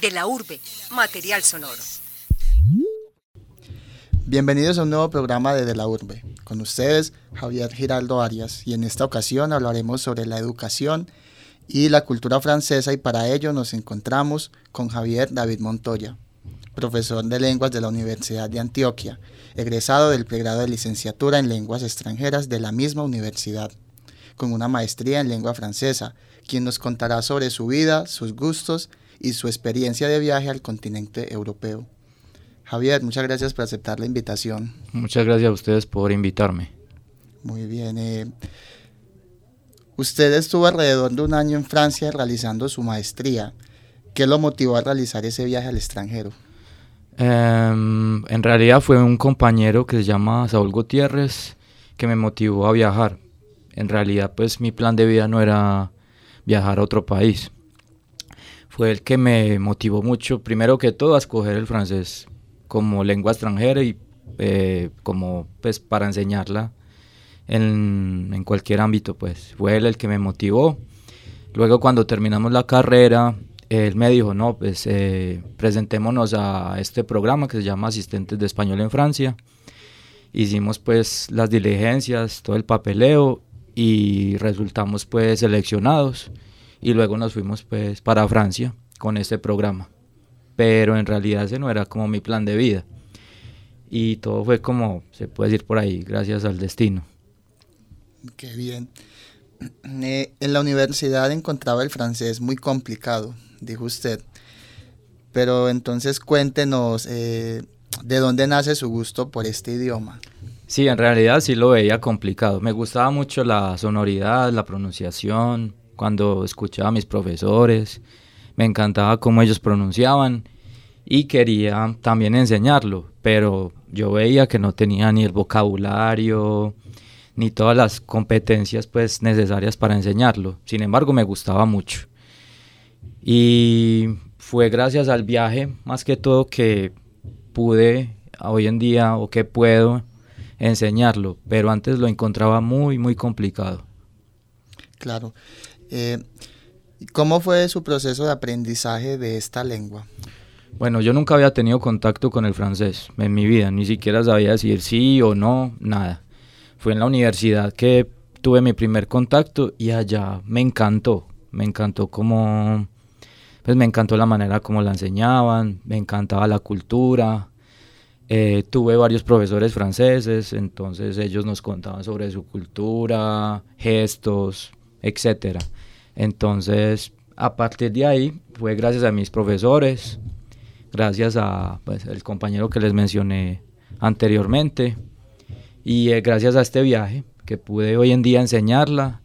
De la urbe, material sonoro. Bienvenidos a un nuevo programa de De la Urbe. Con ustedes, Javier Giraldo Arias, y en esta ocasión hablaremos sobre la educación y la cultura francesa y para ello nos encontramos con Javier David Montoya, profesor de lenguas de la Universidad de Antioquia, egresado del pregrado de licenciatura en lenguas extranjeras de la misma universidad, con una maestría en lengua francesa, quien nos contará sobre su vida, sus gustos y su experiencia de viaje al continente europeo. Javier, muchas gracias por aceptar la invitación. Muchas gracias a ustedes por invitarme. Muy bien. Eh, usted estuvo alrededor de un año en Francia realizando su maestría. ¿Qué lo motivó a realizar ese viaje al extranjero? Em, en realidad fue un compañero que se llama Saúl Gutiérrez que me motivó a viajar. En realidad pues mi plan de vida no era viajar a otro país. Fue el que me motivó mucho, primero que todo, a escoger el francés como lengua extranjera y eh, como pues para enseñarla en, en, cualquier ámbito pues. Fue él el que me motivó. Luego cuando terminamos la carrera él me dijo, no, pues eh, presentémonos a este programa que se llama Asistentes de Español en Francia. Hicimos pues las diligencias, todo el papeleo y resultamos pues seleccionados y luego nos fuimos pues para Francia con este programa. Pero en realidad ese no era como mi plan de vida. Y todo fue como, se puede decir por ahí, gracias al destino. Qué bien. Eh, en la universidad encontraba el francés muy complicado dijo usted. Pero entonces cuéntenos, eh, ¿de dónde nace su gusto por este idioma? Sí, en realidad sí lo veía complicado. Me gustaba mucho la sonoridad, la pronunciación, cuando escuchaba a mis profesores, me encantaba cómo ellos pronunciaban y quería también enseñarlo, pero yo veía que no tenía ni el vocabulario ni todas las competencias pues necesarias para enseñarlo. Sin embargo, me gustaba mucho. Y fue gracias al viaje, más que todo, que pude hoy en día o que puedo enseñarlo, pero antes lo encontraba muy, muy complicado. Claro. Eh, ¿Cómo fue su proceso de aprendizaje de esta lengua? Bueno, yo nunca había tenido contacto con el francés en mi vida, ni siquiera sabía decir sí o no, nada. Fue en la universidad que tuve mi primer contacto y allá me encantó, me encantó cómo pues me encantó la manera como la enseñaban, me encantaba la cultura. Eh, tuve varios profesores franceses, entonces ellos nos contaban sobre su cultura, gestos, etc. Entonces, a partir de ahí, fue gracias a mis profesores, gracias a pues, el compañero que les mencioné anteriormente, y eh, gracias a este viaje que pude hoy en día enseñarla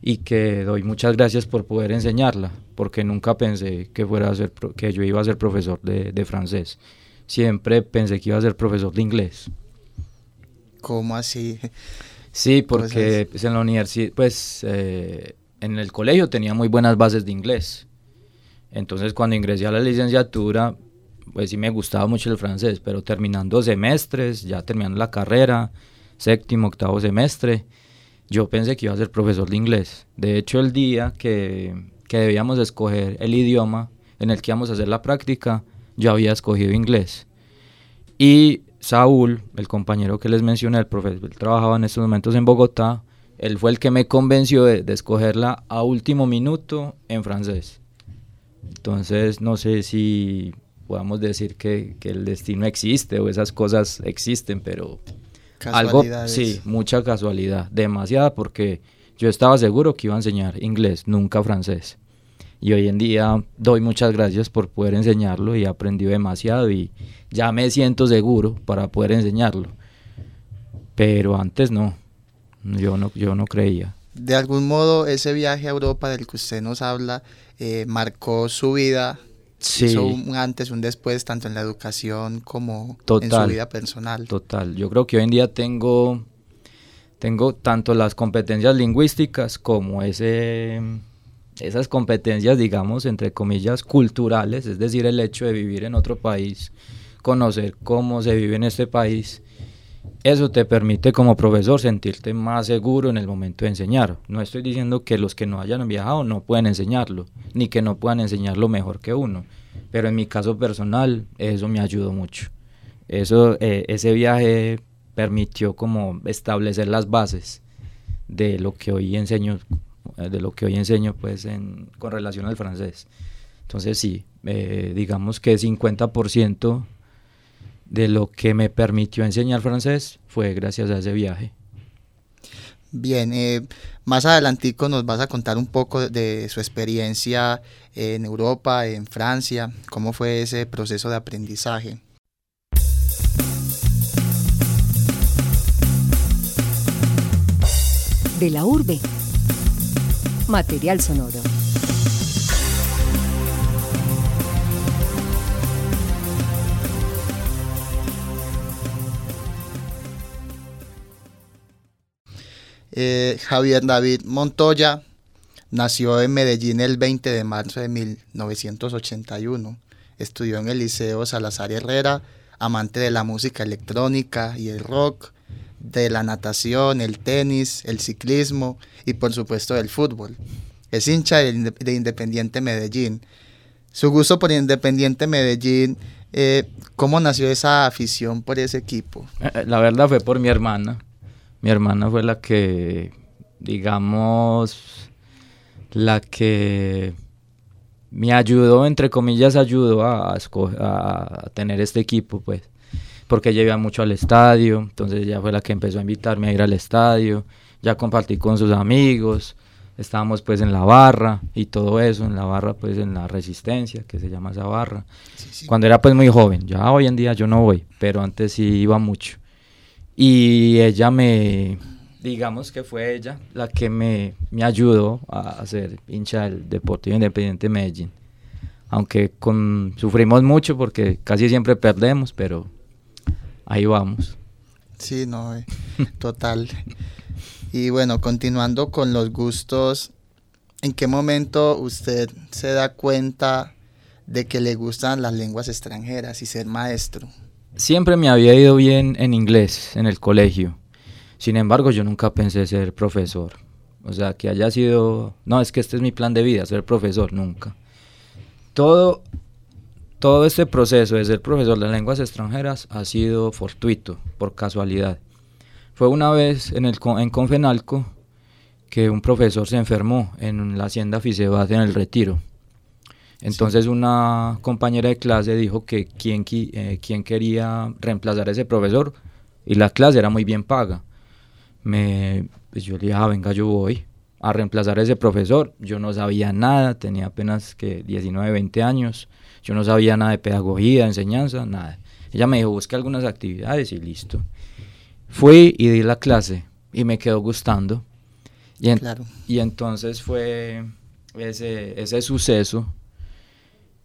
y que doy muchas gracias por poder enseñarla porque nunca pensé que, fuera a ser, que yo iba a ser profesor de, de francés. Siempre pensé que iba a ser profesor de inglés. ¿Cómo así? Sí, porque pues, en la universidad, pues eh, en el colegio tenía muy buenas bases de inglés. Entonces cuando ingresé a la licenciatura, pues sí me gustaba mucho el francés, pero terminando semestres, ya terminando la carrera, séptimo, octavo semestre, yo pensé que iba a ser profesor de inglés. De hecho, el día que que debíamos escoger el idioma en el que íbamos a hacer la práctica, yo había escogido inglés. Y Saúl, el compañero que les mencioné, el profesor, él trabajaba en estos momentos en Bogotá, él fue el que me convenció de, escogerla a último minuto en francés. Entonces, no sé si podamos decir que, que, el destino existe o esas cosas existen, pero algo, sí, mucha casualidad, demasiada, porque yo estaba seguro que iba a enseñar inglés, nunca francés. Y hoy en día doy muchas gracias por poder enseñarlo y he aprendido demasiado y ya me siento seguro para poder enseñarlo. Pero antes no, yo no, yo no creía. De algún modo ese viaje a Europa del que usted nos habla eh, marcó su vida, sí. hizo un antes, un después, tanto en la educación como en su vida personal. Total, yo creo que hoy en día tengo tengo tanto las competencias lingüísticas como ese, esas competencias, digamos, entre comillas, culturales, es decir, el hecho de vivir en otro país, conocer cómo se vive en este país. Eso te permite como profesor sentirte más seguro en el momento de enseñar. No estoy diciendo que los que no hayan viajado no pueden enseñarlo, ni que no puedan enseñarlo mejor que uno. Pero en mi caso personal, eso me ayudó mucho. Eso, eh, ese viaje permitió como establecer las bases de lo que hoy enseño, eh, de lo que hoy enseño pues en, con relación al francés. Entonces sí, eh, digamos que 50% de lo que me permitió enseñar francés fue gracias a ese viaje. Bien, eh, más adelantico nos vas a contar un poco de su experiencia en Europa, en Francia, cómo fue ese proceso de aprendizaje. De la urbe. Material sonoro. Eh, Javier David Montoya nació en Medellín el 20 de marzo de 1981. Estudió en el Liceo Salazar Herrera, amante de la música electrónica y el rock, de la natación, el tenis, el ciclismo y por supuesto del fútbol. Es hincha de, Independiente Medellín. Su gusto por Independiente Medellín, eh, ¿cómo nació esa afición por ese equipo? Eh, la verdad fue por mi hermana mi hermana fue la que, digamos, la que me ayudó, entre comillas, ayudó a, a, tener este equipo, pues, porque ella iba mucho al estadio, entonces ella fue la que empezó a invitarme a ir al estadio, ya compartí con sus amigos, estábamos pues en la barra y todo eso, en la barra pues en la resistencia, que se llama esa barra, cuando era pues muy joven, ya hoy en día yo no voy, pero antes sí iba mucho. Y ella me, digamos que fue ella la que me, me ayudó a, ser hincha del Deportivo Independiente Medellín. Aunque con, sufrimos mucho porque casi siempre perdemos, pero ahí vamos. Sí, no, eh, total. y bueno, continuando con los gustos, ¿en qué momento usted se da cuenta de que le gustan las lenguas extranjeras y ser maestro? Siempre me había ido bien en inglés en el colegio. Sin embargo, yo nunca pensé ser profesor. O sea, que haya sido, no, es que este es mi plan de vida, ser profesor, nunca. Todo, todo este proceso de ser profesor de lenguas extranjeras ha sido fortuito, por casualidad. Fue una vez en, el, en Confenalco que un profesor se enfermó en la hacienda Fisebat en el Retiro. Entonces una compañera de clase dijo que quien, eh, quería reemplazar a ese profesor y la clase era muy bien paga. Me, pues yo le dije, ah, venga, yo voy a reemplazar a ese profesor. Yo no sabía nada, tenía apenas que 19, 20 años. Yo no sabía nada de pedagogía, de enseñanza, nada. Ella me dijo, busque algunas actividades y listo. Fui y di la clase y me quedó gustando. Y, y entonces fue ese, ese suceso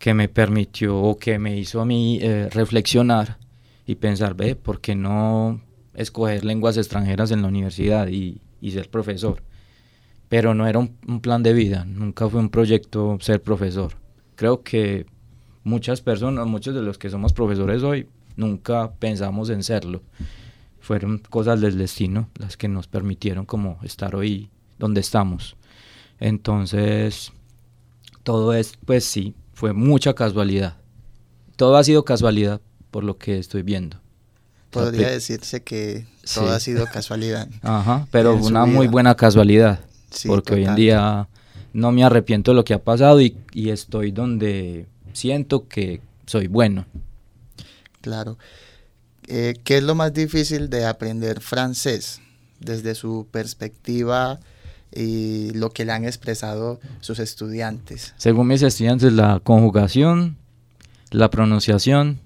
que me permitió o que me hizo a mí eh, reflexionar y pensar, ve, ¿por qué no escoger lenguas extranjeras en la universidad y, ser profesor? Pero no era un, plan de vida, nunca fue un proyecto ser profesor. Creo que muchas personas, muchos de los que somos profesores hoy, nunca pensamos en serlo. Fueron cosas del destino las que nos permitieron como estar hoy donde estamos. Entonces, todo es, pues sí, fue mucha casualidad. Todo ha sido casualidad por lo que estoy viendo. Podría decirse que todo ha sido casualidad. Ajá, pero una muy buena casualidad. porque hoy en día no me arrepiento de lo que ha pasado y, y estoy donde siento que soy bueno. Claro. Eh, ¿Qué es lo más difícil de aprender francés desde su perspectiva y lo que le han expresado sus estudiantes. Según mis estudiantes, la conjugación, la pronunciación,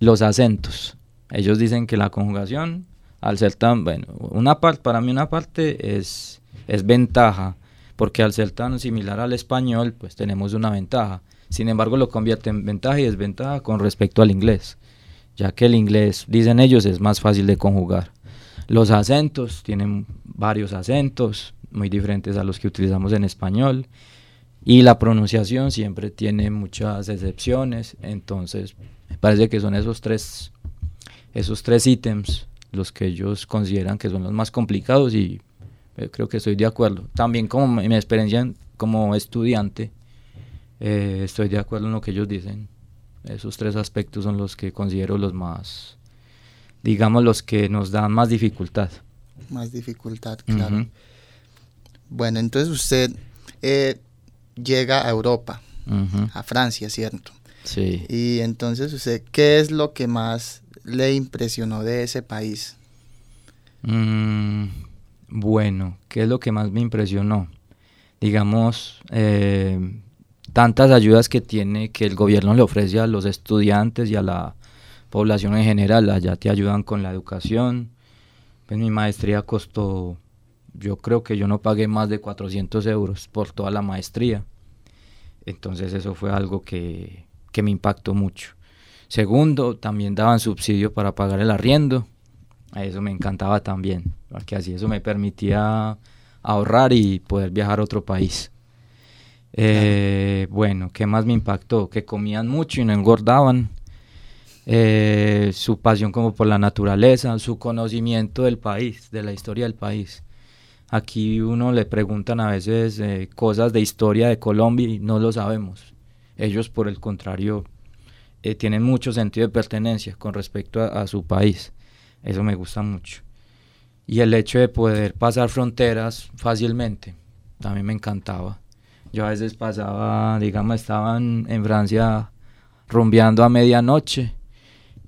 los acentos. Ellos dicen que la conjugación, al ser tan, bueno, una parte, para mí una parte es, es ventaja, porque al ser tan similar al español, pues tenemos una ventaja. Sin embargo, lo convierte en ventaja y desventaja con respecto al inglés, ya que el inglés, dicen ellos, es más fácil de conjugar. Los acentos, tienen varios acentos muy diferentes a los que utilizamos en español. Y la pronunciación siempre tiene muchas excepciones, entonces me parece que son esos tres, esos tres ítems los que ellos consideran que son los más complicados y eh, creo que estoy de acuerdo. También como mi experiencia como estudiante, Eh, estoy de acuerdo en lo que ellos dicen. Esos tres aspectos son los que considero los más, digamos, los que nos dan más dificultad. Más dificultad, claro. Bueno, entonces usted eh, llega a Europa, a Francia, ¿cierto? Sí. Y entonces usted, ¿qué es lo que más le impresionó de ese país? Mm, bueno, ¿qué es lo que más me impresionó? Digamos, eh, tantas ayudas que tiene, que el gobierno le ofrece a los estudiantes y a la población en general. Allá te ayudan con la educación. Pues mi maestría costó, yo creo que yo no pagué más de 400 euros por toda la maestría. Entonces eso fue algo que, que me impactó mucho. Segundo, también daban subsidio para pagar el arriendo. Eso me encantaba también, porque así eso me permitía ahorrar y poder viajar a otro país. Eh, bueno, ¿qué más me impactó? Que comían mucho y no engordaban. Eh, su pasión como por la naturaleza, su conocimiento del país, de la historia del país. Aquí uno le preguntan a veces eh, cosas de historia de Colombia y no lo sabemos. Ellos, por el contrario, tienen mucho sentido de pertenencia con respecto a, su país. Eso me gusta mucho. Y el hecho de poder pasar fronteras fácilmente, también me encantaba. Yo a veces pasaba, digamos, estaban en Francia rumbeando a medianoche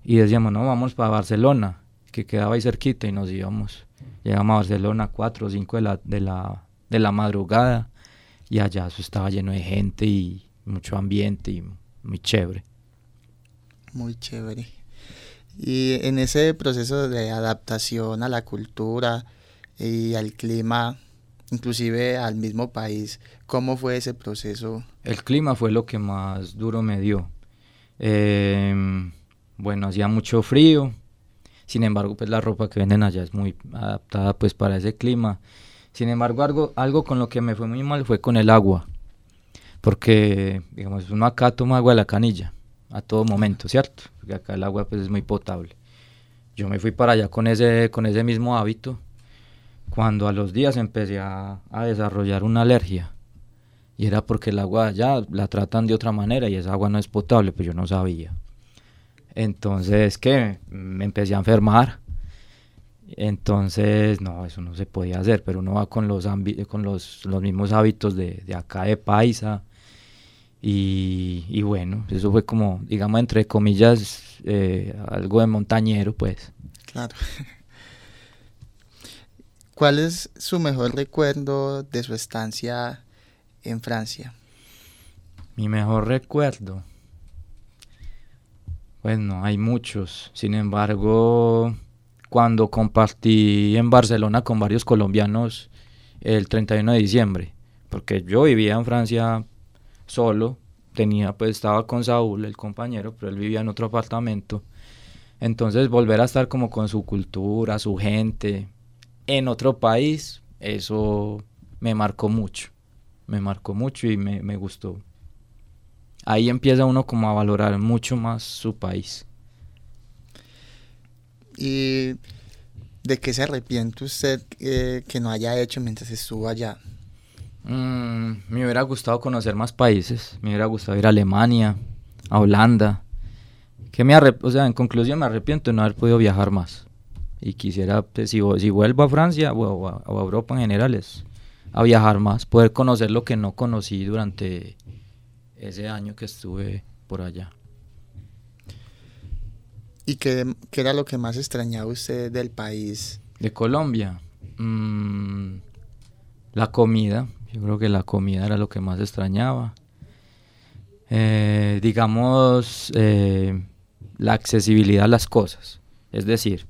y decíamos, no, vamos para Barcelona, que quedaba ahí cerquita y nos íbamos. Llegamos a Barcelona a 4 o 5 de la, de, la, de la madrugada y allá eso estaba lleno de gente y mucho ambiente y muy chévere. Muy chévere. Y en ese proceso de adaptación a la cultura y al clima, inclusive al mismo país, ¿cómo fue ese proceso? El clima fue lo que más duro me dio. Em, bueno, hacía mucho frío, sin embargo, pues la ropa que venden allá es muy adaptada pues para ese clima. Sin embargo, algo, algo con lo que me fue muy mal fue con el agua, porque digamos, uno acá toma agua de la canilla a todo momento, ¿cierto? Porque acá el agua pues es muy potable. Yo me fui para allá con ese, con ese mismo hábito cuando a los días empecé a, desarrollar una alergia. Y era porque el agua allá la tratan de otra manera y esa agua no es potable, pues yo no sabía. Entonces, ¿qué? Me empecé a enfermar. Entonces, no, eso no se podía hacer, pero uno va con los, con los, los mismos hábitos de, de, acá de Paisa. Y, y, bueno, eso fue como, digamos, entre comillas, eh, algo de montañero, pues. Claro. ¿Cuál es su mejor recuerdo de su estancia en Francia? Mi mejor recuerdo. Bueno, hay muchos. Sin embargo, cuando compartí en Barcelona con varios colombianos el 31 de diciembre, porque yo vivía en Francia solo, tenía pues estaba con Saúl, el compañero, pero él vivía en otro apartamento. Entonces, volver a estar como con su cultura, su gente, en otro país, eso me marcó mucho, me marcó mucho y me, me gustó. Ahí empieza uno como a valorar mucho más su país. ¿Y de qué se arrepiente usted eh, que no haya hecho mientras estuvo allá? Mm, me hubiera gustado conocer más países, me hubiera gustado ir a Alemania, a Holanda. Que me o sea, en conclusión me arrepiento de no haber podido viajar más y quisiera, pues, si, si, vuelvo a Francia o a, Europa en general, es a viajar más, poder conocer lo que no conocí durante ese año que estuve por allá. ¿Y qué, qué era lo que más extrañaba usted del país? De Colombia. Mm, la comida. Yo creo que la comida era lo que más extrañaba. Eh, digamos, eh, la accesibilidad a las cosas. Es decir,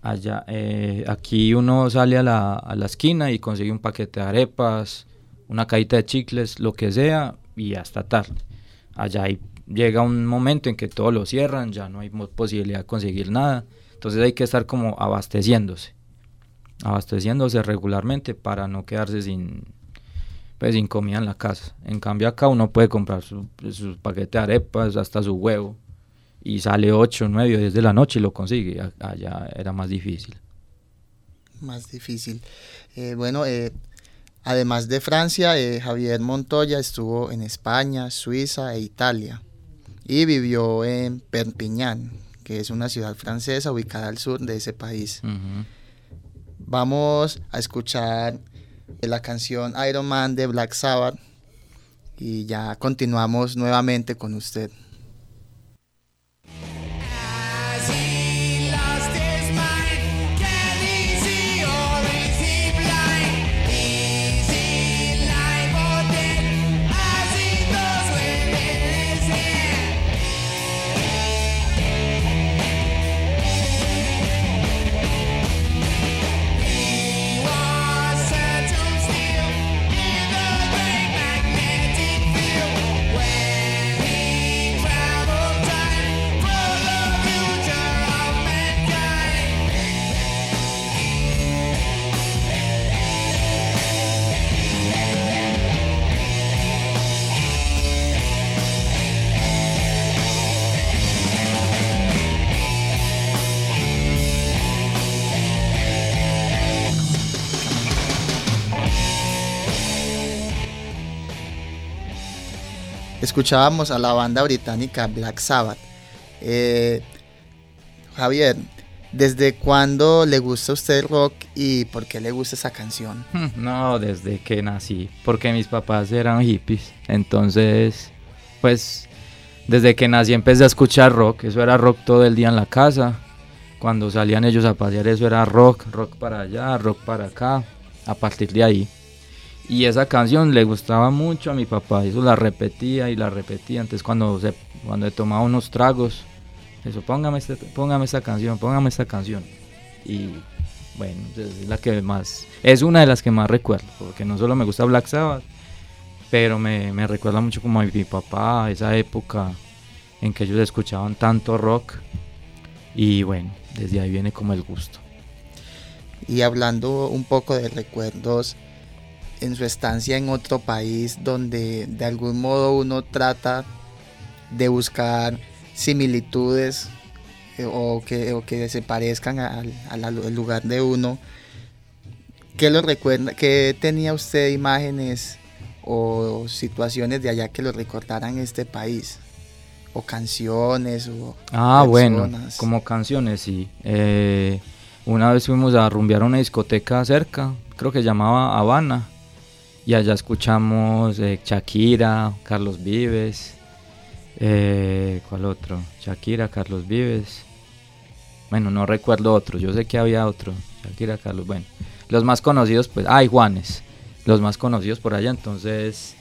Allá, eh, aquí uno sale a la, a la esquina y consigue un paquete de arepas, una cajita de chicles, lo que sea, y hasta tarde. Allá llega un momento en que todo lo cierran, ya no hay posibilidad de conseguir nada. Entonces hay que estar como abasteciéndose, abasteciéndose regularmente para no quedarse sin, pues, sin comida en la casa. En cambio acá uno puede comprar su, su paquete de arepas, hasta su huevo, y sale 8, 9 o 10 de la noche y lo consigue. Allá era más difícil. Más difícil. Eh, bueno, eh, Además de Francia, eh, Javier Montoya estuvo en España, Suiza e Italia y vivió en Perpignan, que es una ciudad francesa ubicada al sur de ese país. Vamos a escuchar la canción Iron Man de Black Sabbath y ya continuamos nuevamente con usted. Escuchábamos a la banda británica Black Sabbath. Eh, Javier, ¿desde cuándo le gusta a usted rock y por qué le gusta esa canción? No, desde que nací, porque mis papás eran hippies. Entonces, pues, desde que nací empecé a escuchar rock. Eso era rock todo el día en la casa. Cuando salían ellos a pasear, eso era rock, rock para allá, rock para acá. A partir de ahí y esa canción le gustaba mucho a mi papá, eso la repetía y la repetía. Entonces cuando cuando he tomaba unos tragos, eso, póngame, este, póngame esta canción, póngame esta canción. Y bueno, es la que más, es una de las que más recuerdo, porque no solo me gusta Black Sabbath, pero me, me recuerda mucho como a mi papá, esa época en que ellos escuchaban tanto rock. Y bueno, desde ahí viene como el gusto. Y hablando un poco de recuerdos, en su estancia en otro país donde de algún modo uno trata de buscar similitudes eh, o, que, que se parezcan al, lugar de uno. ¿Qué lo recuerda? ¿Qué tenía usted imágenes o situaciones de allá que lo recordaran este país? O canciones o Ah, bueno, como canciones, sí. Eh, una vez fuimos a rumbear a una discoteca cerca, creo que llamaba Habana y allá escuchamos eh, Shakira, Carlos Vives. Eh, ¿Cuál otro? Shakira, Carlos Vives. Bueno, no recuerdo otro. Yo sé que había otro. Shakira, Carlos. Bueno, los más conocidos, pues. Ay, Juanes. Los más conocidos por allá. Entonces,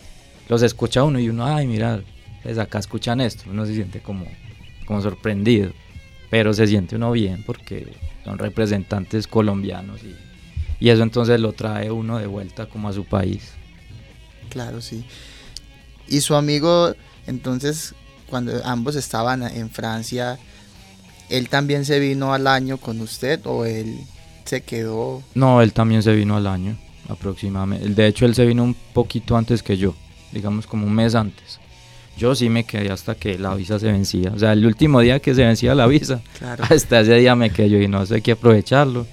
los escucha uno y uno, ay, mira, pues acá escuchan esto. Uno se siente como, como sorprendido. Pero se siente uno bien porque son representantes colombianos y y eso entonces lo trae uno de vuelta como a su país. Claro, sí. Y su amigo, entonces, cuando ambos estaban en Francia, ¿él también se vino al año con usted o él se quedó? No, él también se vino al año, aproximadamente. De hecho, él se vino un poquito antes que yo, digamos como un mes antes. Yo sí me quedé hasta que la visa se vencía. O sea, el último día que se vencía la visa, hasta ese día me quedé yo y no sé, que aprovecharlo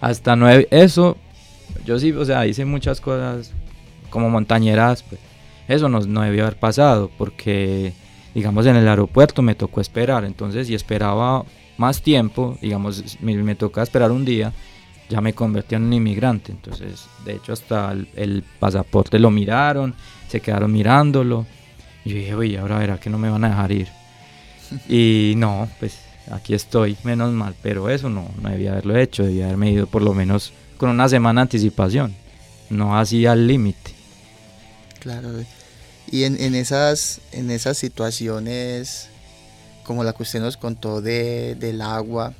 hasta nueve, eso, yo sí, o sea, hice muchas cosas como montañeras, pues eso no, no debió haber pasado, porque, digamos, en el aeropuerto me tocó esperar, entonces si esperaba más tiempo, digamos, me, me toca esperar un día, ya me convertí en un inmigrante, entonces, de hecho, hasta el, pasaporte lo miraron, se quedaron mirándolo, y yo dije, oye, ahora verá que no me van a dejar ir. y no, pues aquí estoy, menos mal, pero eso no, no debía haberlo hecho, debía haberme ido por lo menos con una semana de anticipación, no así al límite. Claro, y en, en, esas, en esas situaciones, como la que usted nos contó de, del agua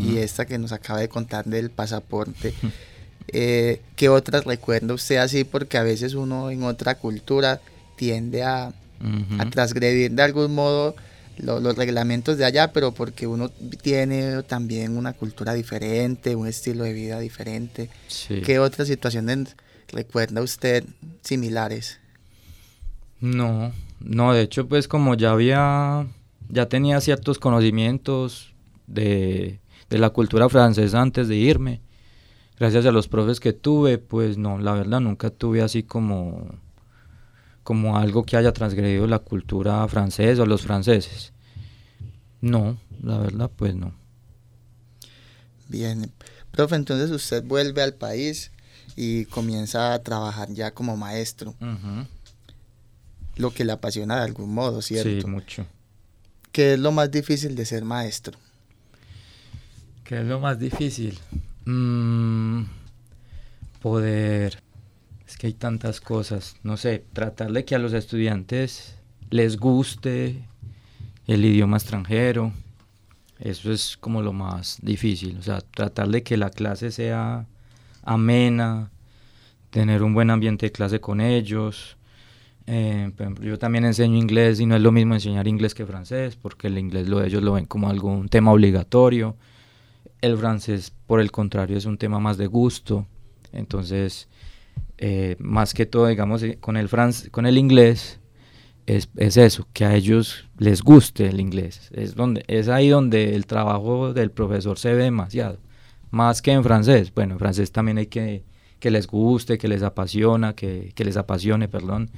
y esta que nos acaba de contar del pasaporte, eh, ¿qué otras recuerda usted así? Porque a veces uno en otra cultura tiende a, a transgredir de algún modo los reglamentos de allá, pero porque uno tiene también una cultura diferente, un estilo de vida diferente. ¿Qué otras situaciones recuerda usted similares? No, no, de hecho pues como ya había, ya tenía ciertos conocimientos de, de la cultura francesa antes de irme, gracias a los profes que tuve, pues no, la verdad nunca tuve así como, como algo que haya transgredido la cultura francesa o los franceses. No, la verdad pues no. Bien, profe, entonces usted vuelve al país y comienza a trabajar ya como maestro. Lo que le apasiona de algún modo, ¿cierto? Sí, mucho. ¿Qué es lo más difícil de ser maestro? ¿Qué es lo más difícil? Mm, poder... Es que hay tantas cosas. No sé, tratar de que a los estudiantes les guste el idioma extranjero. Eso es como lo más difícil. O sea, tratar de que la clase sea amena, tener un buen ambiente de clase con ellos. Eh, yo también enseño inglés y no es lo mismo enseñar inglés que francés, porque el inglés lo, ellos lo ven como algún tema obligatorio. El francés, por el contrario, es un tema más de gusto. Entonces, eh, más que todo, digamos, eh, con el, con el inglés, es, es, eso, que a ellos les guste el inglés. Es, donde, es ahí donde el trabajo del profesor se ve demasiado. Más que en francés. Bueno, en francés también hay que que les guste, que les apasiona, que, que les apasione, perdón.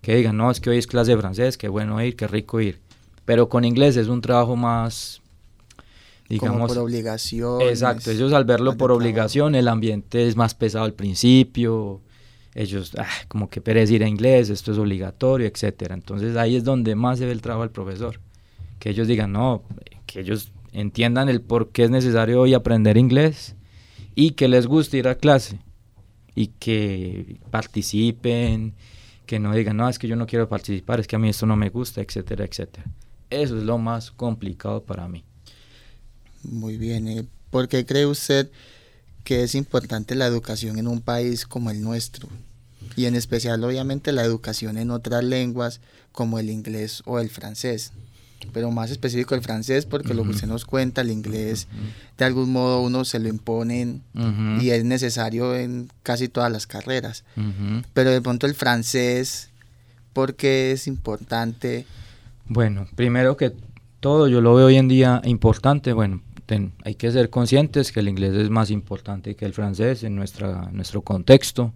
Que digan, no, es que hoy es clase de francés, qué bueno ir, qué rico ir. Pero con inglés es un trabajo más, digamos... Como por obligación. Exacto, ellos al verlo por obligación, el ambiente es más pesado al principio, ellos, ah, como que pereza ir a inglés, esto es obligatorio, etcétera. Entonces ahí es donde más se ve el trabajo del profesor. Que ellos digan, no, que ellos entiendan el por qué es necesario hoy aprender inglés y que les guste ir a clase y que participen, que no digan, no, es que yo no quiero participar, es que a mí esto no me gusta, etcétera, etcétera. Eso es lo más complicado para mí. Muy bien. ¿eh? ¿Por qué cree usted que es importante la educación en un país como el nuestro? Y en especial, obviamente, la educación en otras lenguas como el inglés o el francés pero más específico el francés, porque lo que usted nos cuenta, el inglés, de algún modo uno se lo imponen y es necesario en casi todas las carreras. Pero de pronto el francés, ¿por qué es importante? Bueno, primero que todo, yo lo veo hoy en día importante, bueno, hay que ser conscientes que el inglés es más importante que el francés en nuestra, nuestro contexto.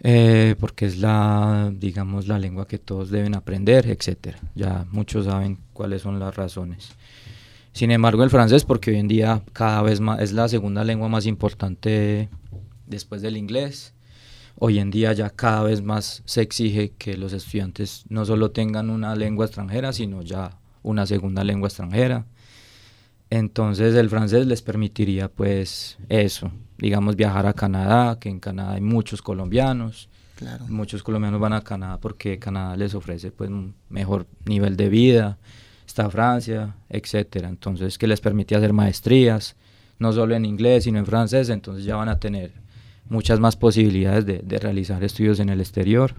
Eh, porque es la, digamos, la lengua que todos deben aprender, etcétera. Ya muchos saben cuáles son las razones. Sin embargo, el francés, porque hoy en día cada vez más es la segunda lengua más importante después del inglés. Hoy en día ya cada vez más se exige que los estudiantes no solo tengan una lengua extranjera, sino ya una segunda lengua extranjera. Entonces el francés les permitiría pues eso, digamos viajar a Canadá, que en Canadá hay muchos colombianos. Muchos colombianos van a Canadá porque Canadá les ofrece pues un mejor nivel de vida. Está Francia, etcétera. Entonces que les permite hacer maestrías, no solo en inglés, sino en francés, entonces ya van a tener muchas más posibilidades de, de realizar estudios en el exterior.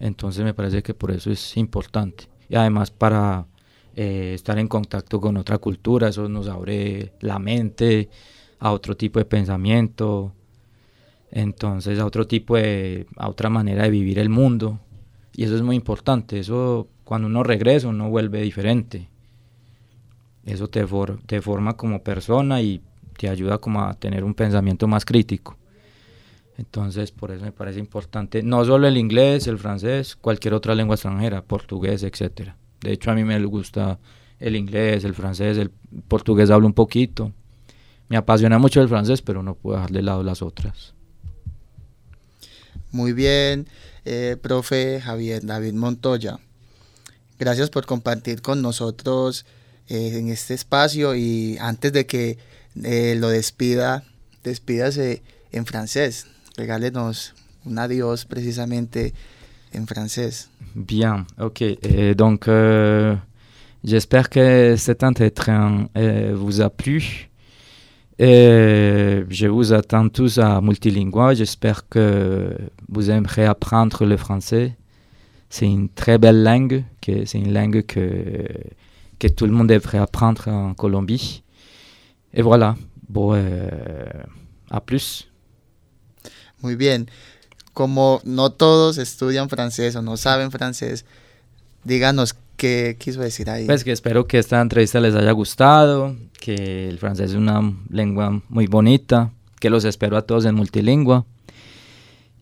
Entonces me parece que por eso es importante. Y además para eh, estar en contacto con otra cultura, eso nos abre la mente a otro tipo de pensamiento, entonces a otro tipo de, a otra manera de vivir el mundo. Y eso es muy importante, eso cuando uno regresa uno vuelve diferente. Eso te, te forma como persona y te ayuda como a tener un pensamiento más crítico. Entonces, por eso me parece importante, no solo el inglés, el francés, cualquier otra lengua extranjera, portugués, etcétera. De hecho, a mí me gusta el inglés, el francés, el portugués hablo un poquito. Me apasiona mucho el francés, pero no puedo dejar de lado las otras. Muy bien, eh, profe Javier David Montoya. Gracias por compartir con nosotros eh, en este espacio y antes de que eh, lo despida, despídase en francés. Regálenos un adiós precisamente en français. Bien, ok. Et donc, euh, j'espère que cet entretien euh, vous a plu. Et je vous attends tous à multilingue. J'espère que vous aimerez apprendre le français. C'est une très belle langue, c'est une langue que, tout le monde devrait apprendre en Colombie. Et voilà. Bon, euh, à plus. Muy bien. como no todos estudian francés o no saben francés, díganos quiso decir ahí. Pues que espero que esta entrevista les haya gustado, que el francés es una lengua muy bonita, que los espero a todos en Multilingua.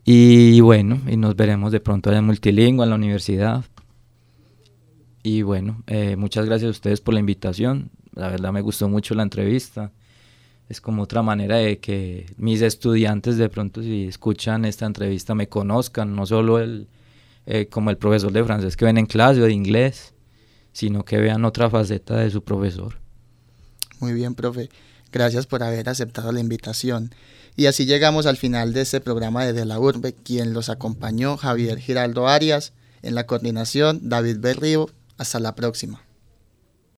Y bueno, y nos veremos de pronto en Multilingua, en la universidad. Y bueno, eh, muchas gracias a ustedes por la invitación. La verdad me gustó mucho la entrevista. Es como otra manera de que mis estudiantes de pronto si escuchan esta entrevista me conozcan, no solo el, eh, como el profesor de francés que ven en clase o de inglés, sino que vean otra faceta de su profesor. Muy bien, profe. Gracias por haber aceptado la invitación. Y así llegamos al final de este programa de De la Urbe, quien los acompañó Javier Giraldo Arias, en la coordinación David Berrío. Hasta la próxima.